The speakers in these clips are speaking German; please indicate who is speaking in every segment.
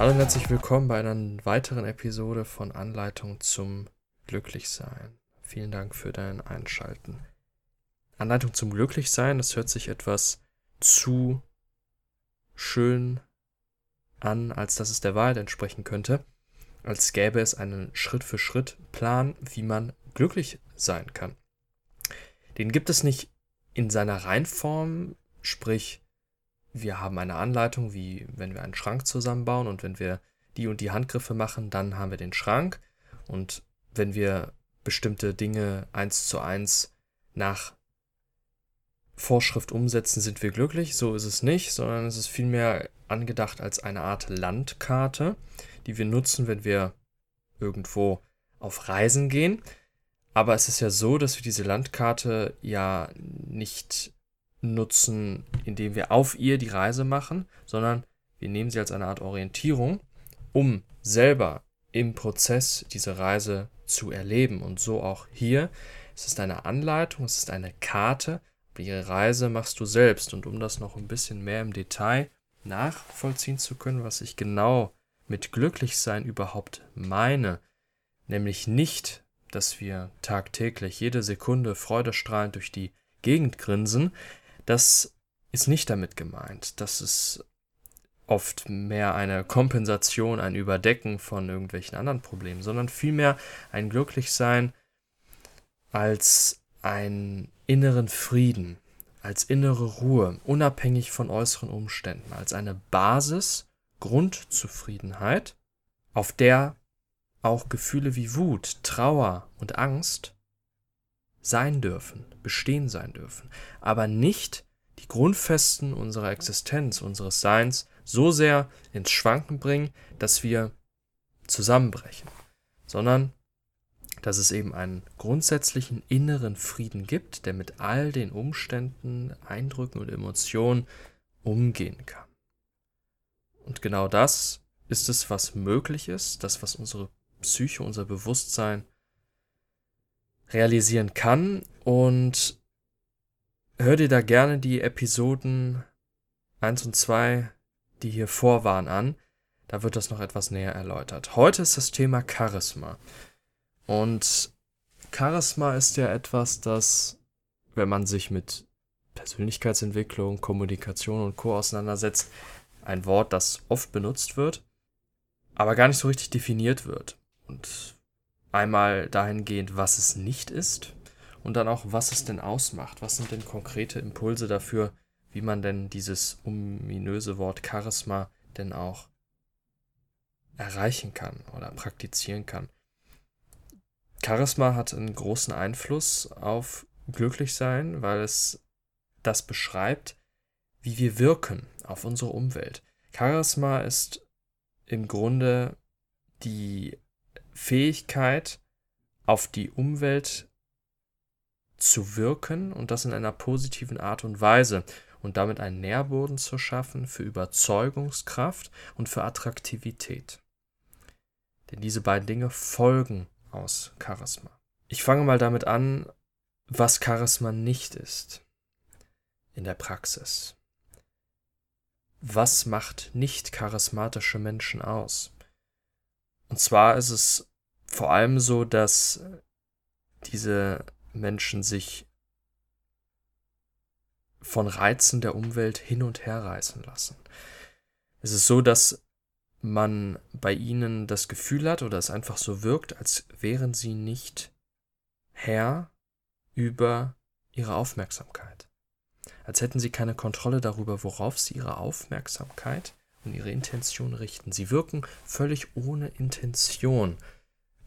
Speaker 1: Hallo und herzlich willkommen bei einer weiteren Episode von Anleitung zum Glücklichsein. Vielen Dank für dein Einschalten. Anleitung zum Glücklichsein, das hört sich etwas zu schön an, als dass es der Wahrheit entsprechen könnte, als gäbe es einen Schritt-für-Schritt-Plan, wie man glücklich sein kann. Den gibt es nicht in seiner Reinform, sprich, wir haben eine Anleitung, wie wenn wir einen Schrank zusammenbauen und wenn wir die und die Handgriffe machen, dann haben wir den Schrank und wenn wir bestimmte Dinge eins zu eins nach Vorschrift umsetzen, sind wir glücklich. So ist es nicht, sondern es ist vielmehr angedacht als eine Art Landkarte, die wir nutzen, wenn wir irgendwo auf Reisen gehen. Aber es ist ja so, dass wir diese Landkarte ja nicht nutzen, indem wir auf ihr die Reise machen, sondern wir nehmen sie als eine Art Orientierung, um selber im Prozess diese Reise zu erleben. Und so auch hier. Es ist eine Anleitung, es ist eine Karte, aber ihre Reise machst du selbst. Und um das noch ein bisschen mehr im Detail nachvollziehen zu können, was ich genau mit Glücklichsein überhaupt meine, nämlich nicht, dass wir tagtäglich jede Sekunde freudestrahlend durch die Gegend grinsen, das ist nicht damit gemeint. Das ist oft mehr eine Kompensation, ein Überdecken von irgendwelchen anderen Problemen, sondern vielmehr ein Glücklichsein als einen inneren Frieden, als innere Ruhe, unabhängig von äußeren Umständen, als eine Basis, Grundzufriedenheit, auf der auch Gefühle wie Wut, Trauer und Angst sein dürfen, bestehen sein dürfen, aber nicht die Grundfesten unserer Existenz, unseres Seins so sehr ins Schwanken bringen, dass wir zusammenbrechen, sondern dass es eben einen grundsätzlichen inneren Frieden gibt, der mit all den Umständen, Eindrücken und Emotionen umgehen kann. Und genau das ist es, was möglich ist, das, was unsere Psyche, unser Bewusstsein realisieren kann. Und hör dir da gerne die Episoden 1 und 2, die hier vor waren, an. Da wird das noch etwas näher erläutert. Heute ist das Thema Charisma. Und Charisma ist ja etwas, das, wenn man sich mit Persönlichkeitsentwicklung, Kommunikation und Co. auseinandersetzt, ein Wort, das oft benutzt wird, aber gar nicht so richtig definiert wird. Und einmal dahingehend, was es nicht ist und dann auch, was es denn ausmacht. Was sind denn konkrete Impulse dafür, wie man denn dieses ominöse Wort Charisma denn auch erreichen kann oder praktizieren kann. Charisma hat einen großen Einfluss auf Glücklichsein, weil es das beschreibt, wie wir wirken auf unsere Umwelt. Charisma ist im Grunde die Fähigkeit, auf die Umwelt zu wirken und das in einer positiven Art und Weise und damit einen Nährboden zu schaffen für Überzeugungskraft und für Attraktivität. Denn diese beiden Dinge folgen aus Charisma. Ich fange mal damit an, was Charisma nicht ist in der Praxis. Was macht nicht charismatische Menschen aus? Und zwar ist es vor allem so, dass diese Menschen sich von Reizen der Umwelt hin und her reißen lassen. Es ist so, dass man bei ihnen das Gefühl hat oder es einfach so wirkt, als wären sie nicht Herr über ihre Aufmerksamkeit. Als hätten sie keine Kontrolle darüber, worauf sie ihre Aufmerksamkeit und ihre Intention richten. Sie wirken völlig ohne Intention,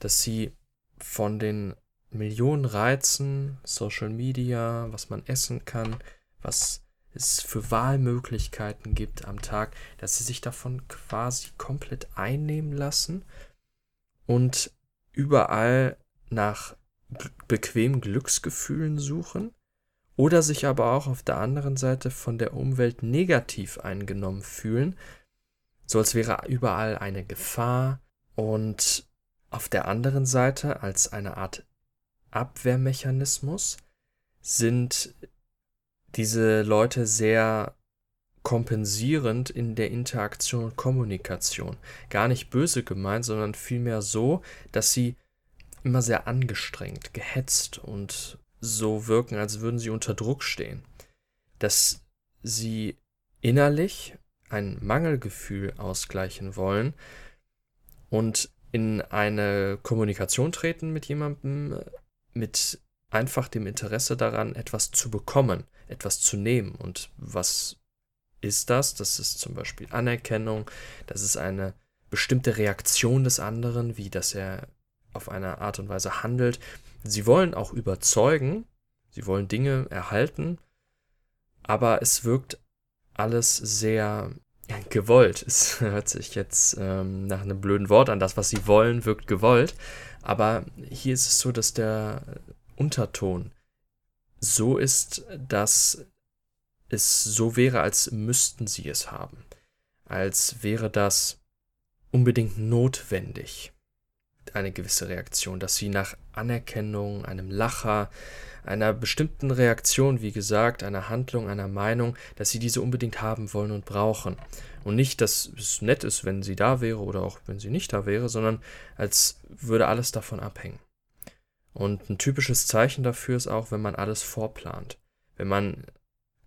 Speaker 1: dass sie von den Millionen Reizen, Social Media, was man essen kann, was es für Wahlmöglichkeiten gibt am Tag, dass sie sich davon quasi komplett einnehmen lassen und überall nach bequemen Glücksgefühlen suchen oder sich aber auch auf der anderen Seite von der Umwelt negativ eingenommen fühlen, so als wäre überall eine Gefahr und auf der anderen Seite als eine Art Abwehrmechanismus sind diese Leute sehr kompensierend in der Interaktion und Kommunikation. Gar nicht böse gemeint, sondern vielmehr so, dass sie immer sehr angestrengt, gehetzt und so wirken, als würden sie unter Druck stehen. Dass sie innerlich ein Mangelgefühl ausgleichen wollen und in eine Kommunikation treten mit jemandem mit einfach dem Interesse daran, etwas zu bekommen, etwas zu nehmen. Und was ist das? Das ist zum Beispiel Anerkennung, das ist eine bestimmte Reaktion des anderen, wie dass er auf eine Art und Weise handelt. Sie wollen auch überzeugen, sie wollen Dinge erhalten, aber es wirkt alles sehr gewollt. Es hört sich jetzt ähm, nach einem blöden Wort an. Das, was sie wollen, wirkt gewollt. Aber hier ist es so, dass der Unterton so ist, dass es so wäre, als müssten sie es haben. Als wäre das unbedingt notwendig. Eine gewisse Reaktion, dass sie nach Anerkennung, einem Lacher, einer bestimmten Reaktion, wie gesagt, einer Handlung, einer Meinung, dass sie diese unbedingt haben wollen und brauchen. Und nicht, dass es nett ist, wenn sie da wäre oder auch wenn sie nicht da wäre, sondern als würde alles davon abhängen. Und ein typisches Zeichen dafür ist auch, wenn man alles vorplant. Wenn man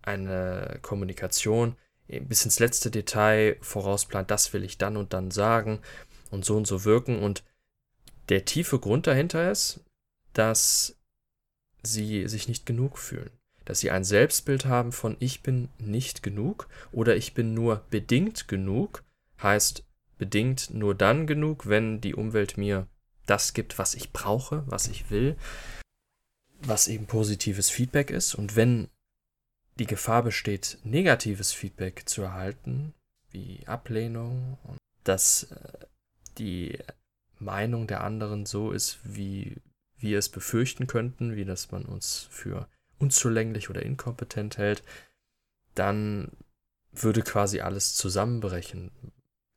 Speaker 1: eine Kommunikation bis ins letzte Detail vorausplant, das will ich dann und dann sagen und so und so wirken. Und der tiefe Grund dahinter ist, dass sie sich nicht genug fühlen. Dass sie ein Selbstbild haben von ich bin nicht genug oder ich bin nur bedingt genug, heißt bedingt nur dann genug, wenn die Umwelt mir das gibt, was ich brauche, was ich will, was eben positives Feedback ist. Und wenn die Gefahr besteht, negatives Feedback zu erhalten, wie Ablehnung dass äh, die Meinung der anderen so ist, wie wir es befürchten könnten, wie dass man uns für unzulänglich oder inkompetent hält, dann würde quasi alles zusammenbrechen.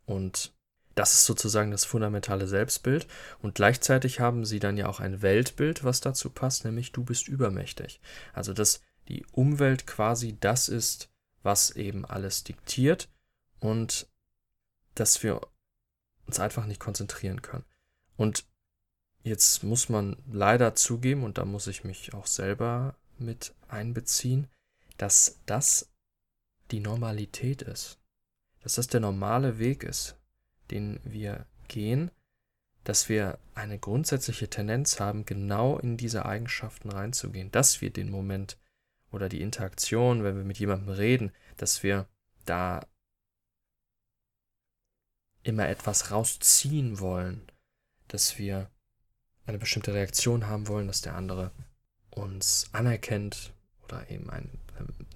Speaker 1: Und das ist sozusagen das fundamentale Selbstbild. Und gleichzeitig haben sie dann ja auch ein Weltbild, was dazu passt, nämlich du bist übermächtig. Also dass die Umwelt quasi das ist, was eben alles diktiert und dass wir uns einfach nicht konzentrieren können. Und jetzt muss man leider zugeben, und da muss ich mich auch selber mit einbeziehen, dass das die Normalität ist. Dass das der normale Weg ist, den wir gehen, dass wir eine grundsätzliche Tendenz haben, genau in diese Eigenschaften reinzugehen, dass wir den Moment oder die Interaktion, wenn wir mit jemandem reden, dass wir da immer etwas rausziehen wollen, dass wir eine bestimmte Reaktion haben wollen, dass der andere uns anerkennt oder eben eine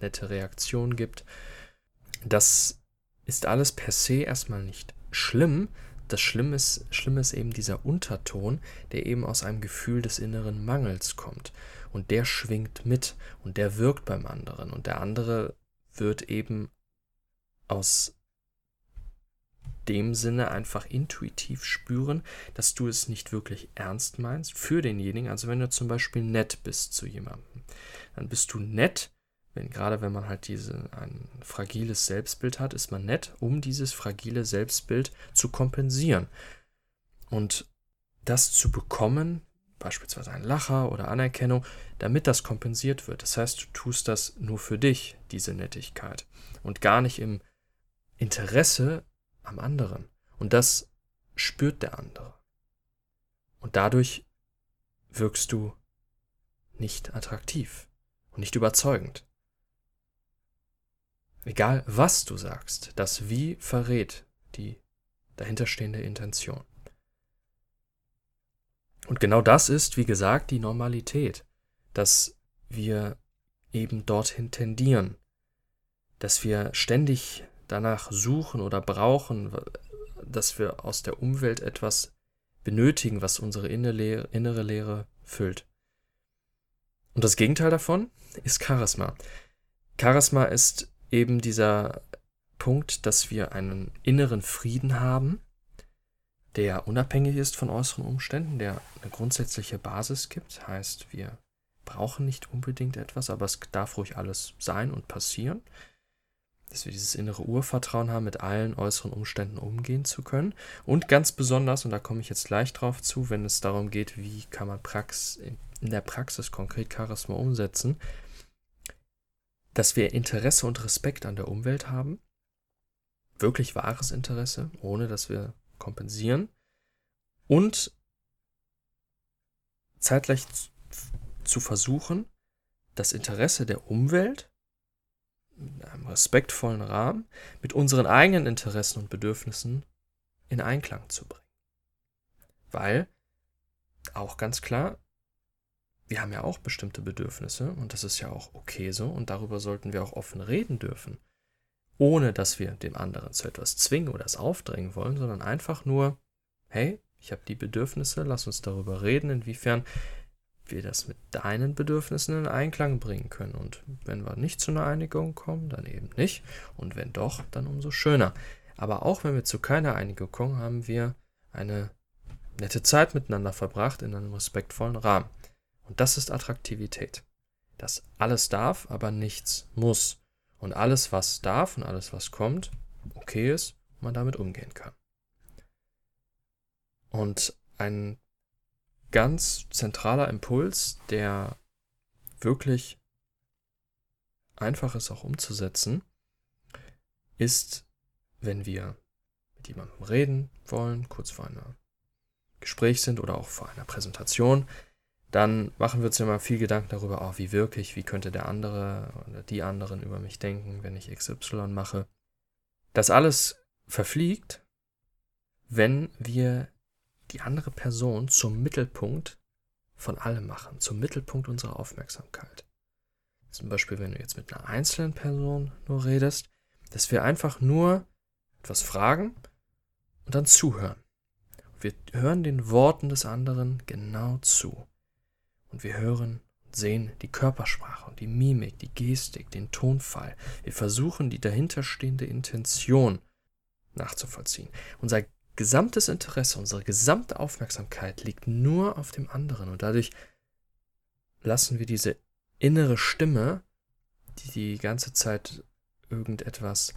Speaker 1: nette Reaktion gibt. Das ist alles per se erstmal nicht schlimm. Das Schlimme ist, Schlimme ist eben dieser Unterton, der eben aus einem Gefühl des inneren Mangels kommt. Und der schwingt mit und der wirkt beim anderen. Und der andere wird eben aus dem Sinne einfach intuitiv spüren, dass du es nicht wirklich ernst meinst für denjenigen. Also wenn du zum Beispiel nett bist zu jemandem, dann bist du nett, wenn, gerade wenn man halt diese, ein fragiles Selbstbild hat, ist man nett, um dieses fragile Selbstbild zu kompensieren. Und das zu bekommen, beispielsweise ein Lacher oder Anerkennung, damit das kompensiert wird. Das heißt, du tust das nur für dich, diese Nettigkeit, und gar nicht im Interesse am anderen. Und das spürt der andere. Und dadurch wirkst du nicht attraktiv und nicht überzeugend. Egal was du sagst, das Wie verrät die dahinterstehende Intention. Und genau das ist, wie gesagt, die Normalität, dass wir eben dorthin tendieren, dass wir ständig danach suchen oder brauchen, dass wir aus der Umwelt etwas benötigen, was unsere innere Lehre füllt. Und das Gegenteil davon ist Charisma. Charisma ist eben dieser Punkt, dass wir einen inneren Frieden haben, der unabhängig ist von äußeren Umständen, der eine grundsätzliche Basis gibt. Heißt, wir brauchen nicht unbedingt etwas, aber es darf ruhig alles sein und passieren dass wir dieses innere Urvertrauen haben, mit allen äußeren Umständen umgehen zu können. Und ganz besonders, und da komme ich jetzt gleich drauf zu, wenn es darum geht, wie kann man Prax in der Praxis konkret Charisma umsetzen, dass wir Interesse und Respekt an der Umwelt haben, wirklich wahres Interesse, ohne dass wir kompensieren und zeitgleich zu versuchen, das Interesse der Umwelt in einem respektvollen Rahmen mit unseren eigenen Interessen und Bedürfnissen in Einklang zu bringen. Weil, auch ganz klar, wir haben ja auch bestimmte Bedürfnisse und das ist ja auch okay so und darüber sollten wir auch offen reden dürfen, ohne dass wir dem anderen zu etwas zwingen oder es aufdrängen wollen, sondern einfach nur, hey, ich habe die Bedürfnisse, lass uns darüber reden, inwiefern wir das mit deinen Bedürfnissen in Einklang bringen können. Und wenn wir nicht zu einer Einigung kommen, dann eben nicht. Und wenn doch, dann umso schöner. Aber auch wenn wir zu keiner Einigung kommen, haben wir eine nette Zeit miteinander verbracht in einem respektvollen Rahmen. Und das ist Attraktivität. Das alles darf, aber nichts muss. Und alles, was darf und alles, was kommt, okay ist, man damit umgehen kann. Und ein ganz zentraler Impuls, der wirklich einfach ist auch umzusetzen, ist, wenn wir mit jemandem reden wollen, kurz vor einem Gespräch sind oder auch vor einer Präsentation, dann machen wir uns immer viel Gedanken darüber, oh, wie wirklich, wie könnte der andere oder die anderen über mich denken, wenn ich XY mache. Das alles verfliegt, wenn wir die andere Person zum Mittelpunkt von allem machen, zum Mittelpunkt unserer Aufmerksamkeit. Zum Beispiel, wenn du jetzt mit einer einzelnen Person nur redest, dass wir einfach nur etwas fragen und dann zuhören. Wir hören den Worten des anderen genau zu. Und wir hören und sehen die Körpersprache und die Mimik, die Gestik, den Tonfall. Wir versuchen die dahinterstehende Intention nachzuvollziehen. Unser gesamtes Interesse, unsere gesamte Aufmerksamkeit liegt nur auf dem anderen und dadurch lassen wir diese innere Stimme, die die ganze Zeit irgendetwas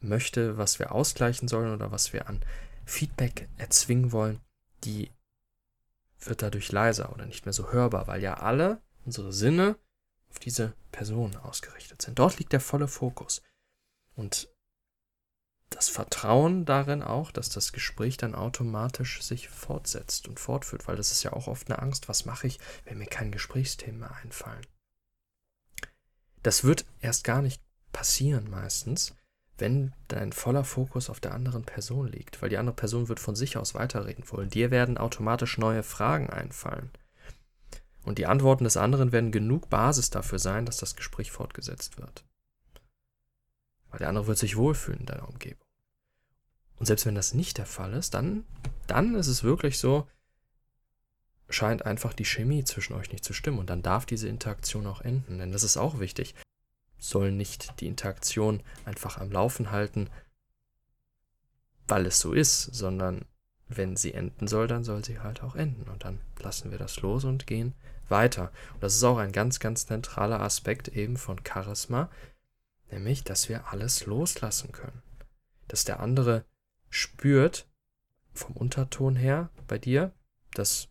Speaker 1: möchte, was wir ausgleichen sollen oder was wir an Feedback erzwingen wollen, die wird dadurch leiser oder nicht mehr so hörbar, weil ja alle unsere Sinne auf diese Person ausgerichtet sind. Dort liegt der volle Fokus. Und das Vertrauen darin auch, dass das Gespräch dann automatisch sich fortsetzt und fortführt, weil das ist ja auch oft eine Angst, was mache ich, wenn mir kein Gesprächsthemen mehr einfallen. Das wird erst gar nicht passieren meistens, wenn dein voller Fokus auf der anderen Person liegt, weil die andere Person wird von sich aus weiterreden wollen. Dir werden automatisch neue Fragen einfallen. Und die Antworten des anderen werden genug Basis dafür sein, dass das Gespräch fortgesetzt wird. Weil der andere wird sich wohlfühlen in deiner Umgebung. Und selbst wenn das nicht der Fall ist, dann, dann ist es wirklich so, scheint einfach die Chemie zwischen euch nicht zu stimmen. Und dann darf diese Interaktion auch enden. Denn das ist auch wichtig. Soll nicht die Interaktion einfach am Laufen halten, weil es so ist, sondern wenn sie enden soll, dann soll sie halt auch enden. Und dann lassen wir das los und gehen weiter. Und das ist auch ein ganz, ganz zentraler Aspekt eben von Charisma, Nämlich, dass wir alles loslassen können. Dass der andere spürt, vom Unterton her bei dir, dass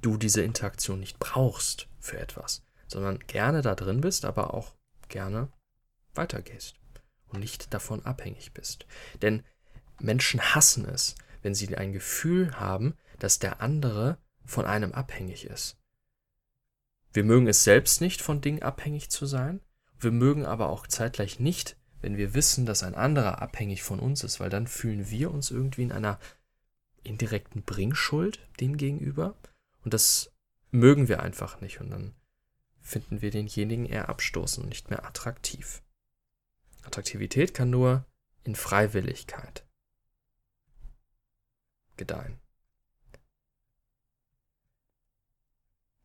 Speaker 1: du diese Interaktion nicht brauchst für etwas, sondern gerne da drin bist, aber auch gerne weitergehst und nicht davon abhängig bist. Denn Menschen hassen es, wenn sie ein Gefühl haben, dass der andere von einem abhängig ist. Wir mögen es selbst nicht, von Dingen abhängig zu sein, wir mögen aber auch zeitgleich nicht, wenn wir wissen, dass ein anderer abhängig von uns ist, weil dann fühlen wir uns irgendwie in einer indirekten Bringschuld dem gegenüber. Und das mögen wir einfach nicht. Und dann finden wir denjenigen eher abstoßend und nicht mehr attraktiv. Attraktivität kann nur in Freiwilligkeit gedeihen.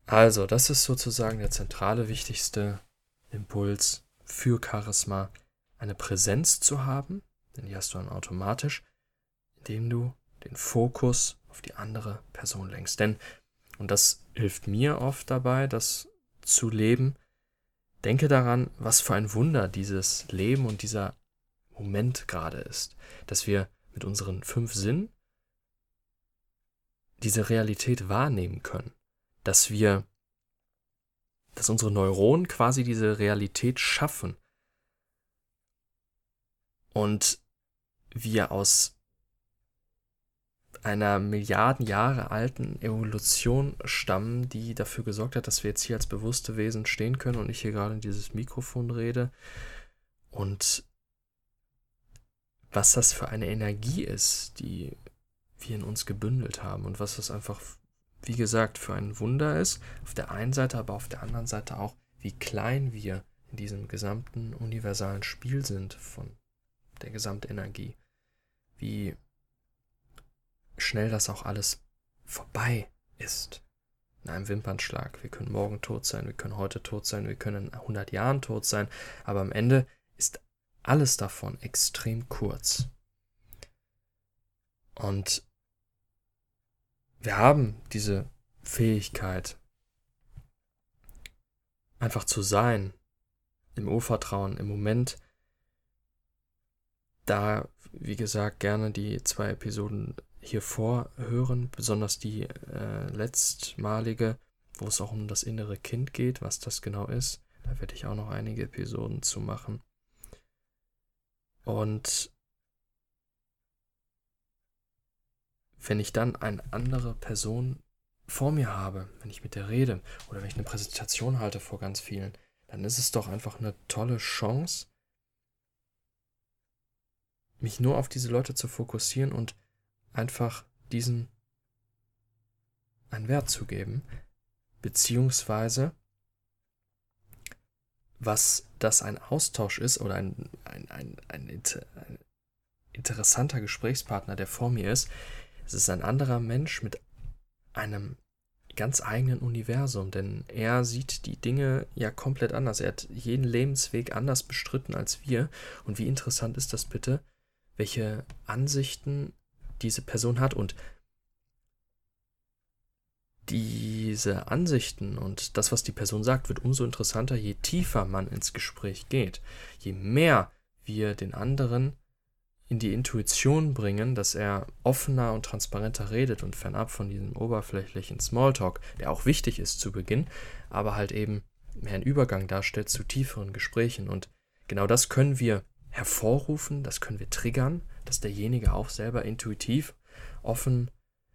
Speaker 1: Also, das ist sozusagen der zentrale, wichtigste Impuls für Charisma eine Präsenz zu haben, denn die hast du dann automatisch, indem du den Fokus auf die andere Person lenkst. Denn, und das hilft mir oft dabei, das zu leben, denke daran, was für ein Wunder dieses Leben und dieser Moment gerade ist, dass wir mit unseren fünf Sinnen diese Realität wahrnehmen können, dass wir, dass unsere Neuronen quasi diese Realität schaffen und wir aus einer Milliarden Jahre alten Evolution stammen, die dafür gesorgt hat, dass wir jetzt hier als bewusste Wesen stehen können und ich hier gerade in dieses Mikrofon rede. Und was das für eine Energie ist, die wir in uns gebündelt haben und was das einfach, wie gesagt, für ein Wunder ist. Auf der einen Seite, aber auf der anderen Seite auch, wie klein wir in diesem gesamten universalen Spiel sind von der Gesamtenergie. Wie schnell das auch alles vorbei ist. In einem Wimpernschlag. Wir können morgen tot sein, wir können heute tot sein, wir können in 100 Jahren tot sein, aber am Ende ist alles davon extrem kurz. Und wir haben diese Fähigkeit, einfach zu sein, im Urvertrauen, im Moment. Da, wie gesagt, gerne die zwei Episoden hier vorhören, besonders die äh, letztmalige, wo es auch um das innere Kind geht, was das genau ist. Da werde ich auch noch einige Episoden zu machen. Und wenn ich dann eine andere Person vor mir habe, wenn ich mit der rede oder wenn ich eine Präsentation halte vor ganz vielen, dann ist es doch einfach eine tolle Chance, mich nur auf diese Leute zu fokussieren und einfach diesen einen Wert zu geben, beziehungsweise was das ein Austausch ist oder ein, ein, ein, ein, ein interessanter Gesprächspartner, der vor mir ist, es ist ein anderer Mensch mit einem ganz eigenen Universum, denn er sieht die Dinge ja komplett anders. Er hat jeden Lebensweg anders bestritten als wir. Und wie interessant ist das bitte, welche Ansichten diese Person hat und diese Ansichten und das, was die Person sagt, wird umso interessanter, je tiefer man ins Gespräch geht. Je mehr wir den anderen in die Intuition bringen, dass er offener und transparenter redet und fernab von diesem oberflächlichen Smalltalk, der auch wichtig ist zu Beginn, aber halt eben mehr einen Übergang darstellt zu tieferen Gesprächen. Und genau das können wir hervorrufen, das können wir triggern, dass derjenige auch selber intuitiv, offen,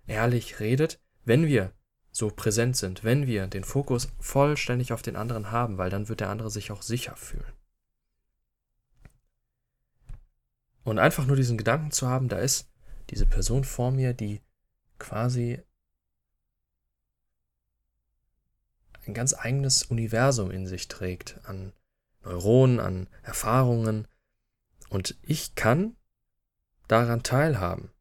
Speaker 1: ehrlich redet, wenn wir so präsent sind, wenn wir den Fokus vollständig auf den anderen haben, weil dann wird der andere sich auch sicher fühlen. Und einfach nur diesen Gedanken zu haben, da ist diese Person vor mir, die quasi ein ganz eigenes Universum in sich trägt, an Neuronen, an Erfahrungen. Und ich kann daran teilhaben.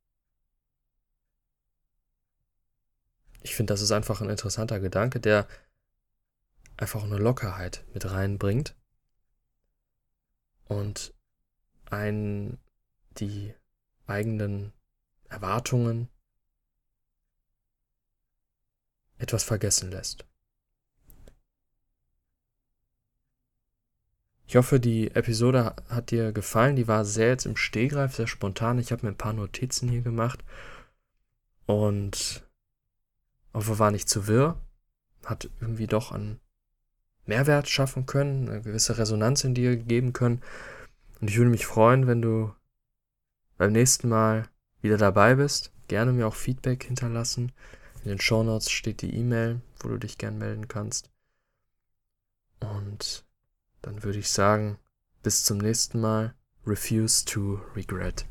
Speaker 1: Ich finde, das ist einfach ein interessanter Gedanke, der einfach eine Lockerheit mit reinbringt und ein die eigenen Erwartungen etwas vergessen lässt. Ich hoffe, die Episode hat dir gefallen. Die war sehr jetzt im Stehgreif, sehr spontan. Ich habe mir ein paar Notizen hier gemacht und hoffe, war nicht zu wirr. Hat irgendwie doch einen Mehrwert schaffen können, eine gewisse Resonanz in dir geben können. Und ich würde mich freuen, wenn du beim nächsten Mal wieder dabei bist. Gerne mir auch Feedback hinterlassen. In den Show Notes steht die E-Mail, wo du dich gern melden kannst. Und dann würde ich sagen, bis zum nächsten Mal. Refuse to regret.